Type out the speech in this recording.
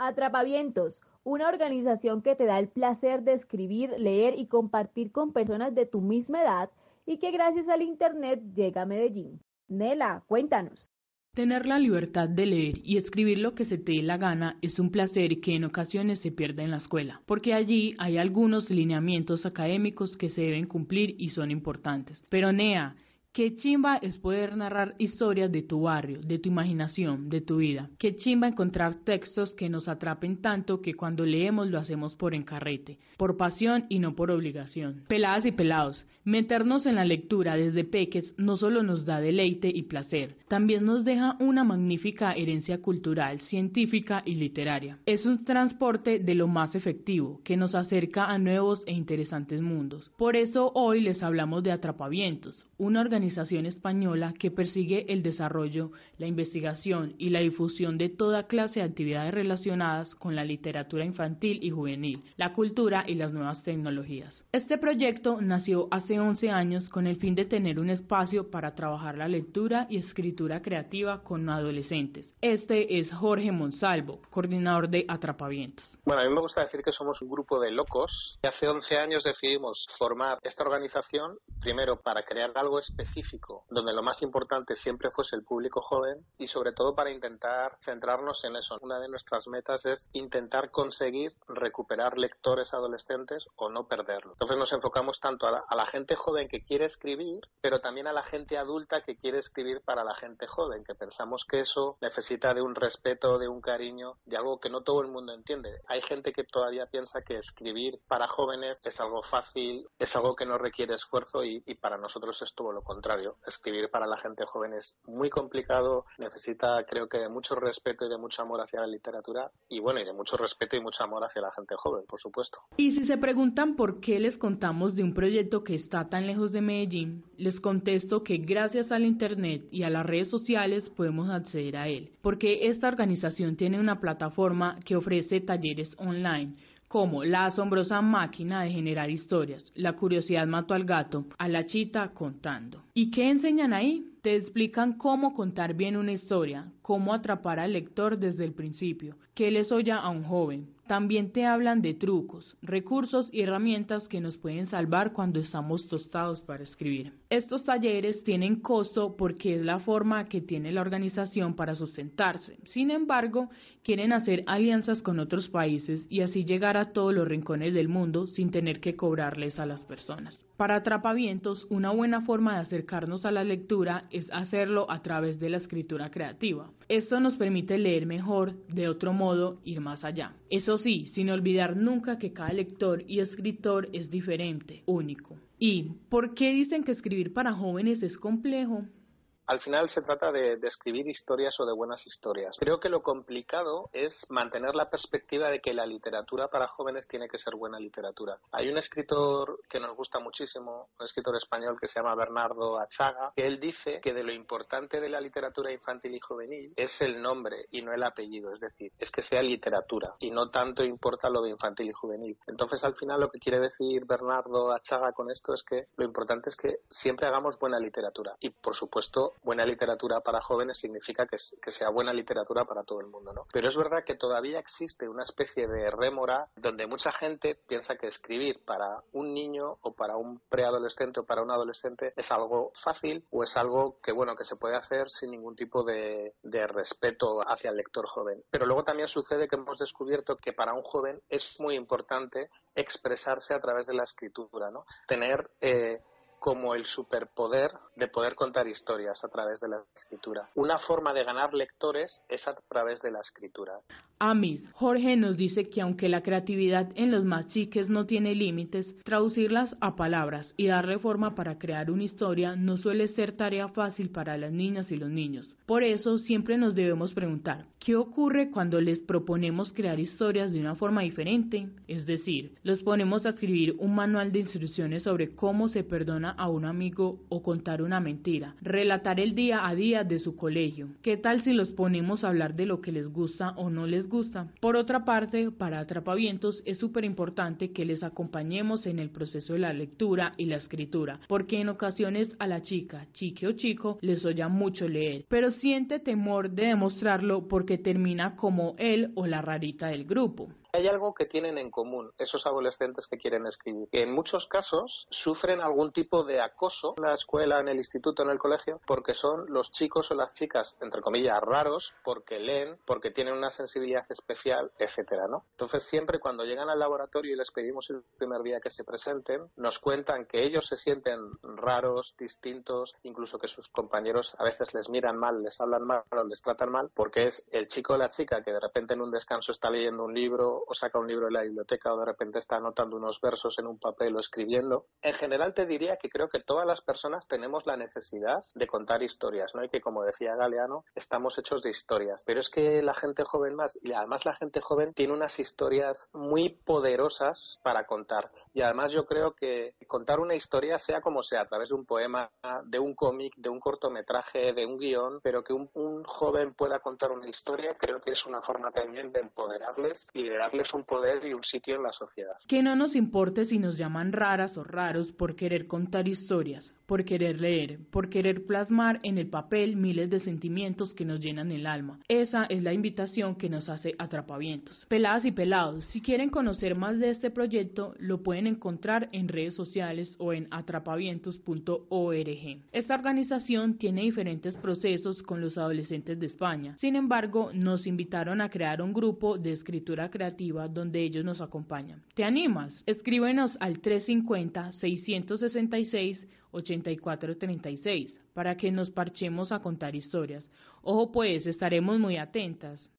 Atrapavientos, una organización que te da el placer de escribir, leer y compartir con personas de tu misma edad y que gracias al Internet llega a Medellín. Nela, cuéntanos. Tener la libertad de leer y escribir lo que se te dé la gana es un placer que en ocasiones se pierde en la escuela, porque allí hay algunos lineamientos académicos que se deben cumplir y son importantes. Pero Nea, Qué chimba es poder narrar historias de tu barrio, de tu imaginación, de tu vida. Qué chimba encontrar textos que nos atrapen tanto que cuando leemos lo hacemos por encarrete, por pasión y no por obligación. Peladas y pelados, meternos en la lectura desde peques no solo nos da deleite y placer, también nos deja una magnífica herencia cultural, científica y literaria. Es un transporte de lo más efectivo, que nos acerca a nuevos e interesantes mundos. Por eso hoy les hablamos de Atrapavientos, una organización española que persigue el desarrollo, la investigación y la difusión de toda clase de actividades relacionadas con la literatura infantil y juvenil, la cultura y las nuevas tecnologías. Este proyecto nació hace 11 años con el fin de tener un espacio para trabajar la lectura y escritura creativa con adolescentes. Este es Jorge Monsalvo, coordinador de Atrapavientos. Bueno, a mí me gusta decir que somos un grupo de locos. Hace 11 años decidimos formar esta organización, primero para crear algo específico, donde lo más importante siempre fuese el público joven y sobre todo para intentar centrarnos en eso. Una de nuestras metas es intentar conseguir recuperar lectores adolescentes o no perderlos. Entonces nos enfocamos tanto a la, a la gente joven que quiere escribir, pero también a la gente adulta que quiere escribir para la gente joven, que pensamos que eso necesita de un respeto, de un cariño, de algo que no todo el mundo entiende. Hay hay gente que todavía piensa que escribir para jóvenes es algo fácil, es algo que no requiere esfuerzo y, para nosotros es todo lo contrario. Escribir para la gente joven es muy complicado, necesita creo que de mucho respeto y de mucho amor hacia la literatura y bueno, y de mucho respeto y mucho amor hacia la gente joven, por supuesto. Y si se preguntan por qué les contamos de un proyecto que está tan lejos de Medellín, les contesto que gracias al Internet y a las redes sociales podemos acceder a él, porque esta organización tiene una plataforma que ofrece talleres online, como La asombrosa máquina de generar historias, La curiosidad mató al gato, a la chita contando. ¿Y qué enseñan ahí? Te explican cómo contar bien una historia, cómo atrapar al lector desde el principio, qué les oye a un joven. También te hablan de trucos, recursos y herramientas que nos pueden salvar cuando estamos tostados para escribir. Estos talleres tienen costo porque es la forma que tiene la organización para sustentarse. Sin embargo, quieren hacer alianzas con otros países y así llegar a todos los rincones del mundo sin tener que cobrarles a las personas. Para Atrapavientos, una buena forma de acercarnos a la lectura es hacerlo a través de la escritura creativa. Esto nos permite leer mejor, de otro modo, ir más allá. Eso sí, sin olvidar nunca que cada lector y escritor es diferente, único. ¿Y por qué dicen que escribir para jóvenes es complejo? Al final se trata de, escribir historias o de buenas historias. Creo que lo complicado es mantener la perspectiva de que la literatura para jóvenes tiene que ser buena literatura. Hay un escritor que nos gusta muchísimo, un escritor español que se llama Bernardo Achaga, que él dice que de lo importante de la literatura infantil y juvenil es el nombre y no el apellido, es decir, es que sea literatura y no tanto importa lo de infantil y juvenil. Entonces, al final lo que quiere decir Bernardo Achaga con esto es que lo importante es que siempre hagamos buena literatura y, por supuesto, buena literatura para jóvenes significa que, sea buena literatura para todo el mundo, ¿no? Pero es verdad que todavía existe una especie de rémora donde mucha gente piensa que escribir para un niño o para un preadolescente o para un adolescente es algo fácil o es algo que, bueno, que se puede hacer sin ningún tipo de, respeto hacia el lector joven. Pero luego también sucede que hemos descubierto que para un joven es muy importante expresarse a través de la escritura, ¿no? Tener eh, como el superpoder de poder contar historias a través de la escritura. Una forma de ganar lectores es a través de la escritura. Amis, Jorge nos dice que aunque la creatividad en los más chiques no tiene límites, traducirlas a palabras y darle forma para crear una historia no suele ser tarea fácil para las niñas y los niños. Por eso siempre nos debemos preguntar, ¿qué ocurre cuando les proponemos crear historias de una forma diferente? Es decir, los ponemos a escribir un manual de instrucciones sobre cómo se perdona a un amigo o contar una mentira, relatar el día a día de su colegio. ¿Qué tal si los ponemos a hablar de lo que les gusta o no les gusta? Por otra parte, para atrapavientos es súper importante que les acompañemos en el proceso de la lectura y la escritura, porque en ocasiones a la chica, chique o chico, les oya mucho leer, pero siente temor de demostrarlo porque termina como él o la rarita del grupo. Hay algo que tienen en común esos adolescentes que quieren escribir, que en muchos casos sufren algún tipo de acoso en la escuela, en el instituto, en el colegio, porque son los chicos o las chicas, entre comillas, raros, porque leen, porque tienen una sensibilidad especial, etcétera, ¿no? Entonces siempre cuando llegan al laboratorio y les pedimos el primer día que se presenten, nos cuentan que ellos se sienten raros, distintos, incluso que sus compañeros a veces les miran mal, les hablan mal o les tratan mal, porque es el chico o la chica que de repente en un descanso está leyendo un o saca un libro de la biblioteca o de repente está anotando unos versos en un papel o escribiendo. En general te diría que creo que todas las personas tenemos la necesidad de contar historias, ¿no? Y que como decía Galeano, estamos hechos de historias. Pero es que la gente joven más, y además la gente joven tiene unas historias muy poderosas para contar. Y además yo creo que contar una historia, sea como sea, a través de un poema, de un cómic, de un cortometraje, de un guion, pero que un, un joven pueda contar una historia, creo que es una forma también de empoderarles y de un poder y un sitio en la sociedad. Que no nos importe si nos llaman raras o raros por querer contar historias, por querer leer, por querer plasmar en el papel miles de sentimientos que nos llenan el alma. Esa es la invitación que nos hace Atrapavientos. Peladas y pelados, si quieren conocer más de este proyecto, lo pueden encontrar en redes sociales o en atrapavientos.org. Esta organización tiene diferentes procesos con los adolescentes de España. Sin embargo, nos invitaron a crear un grupo de escritura creativa donde ellos nos acompañan. ¿Te animas? Escríbenos al 350 666 8436 para que nos parchemos a contar historias. Ojo pues, estaremos muy atentas.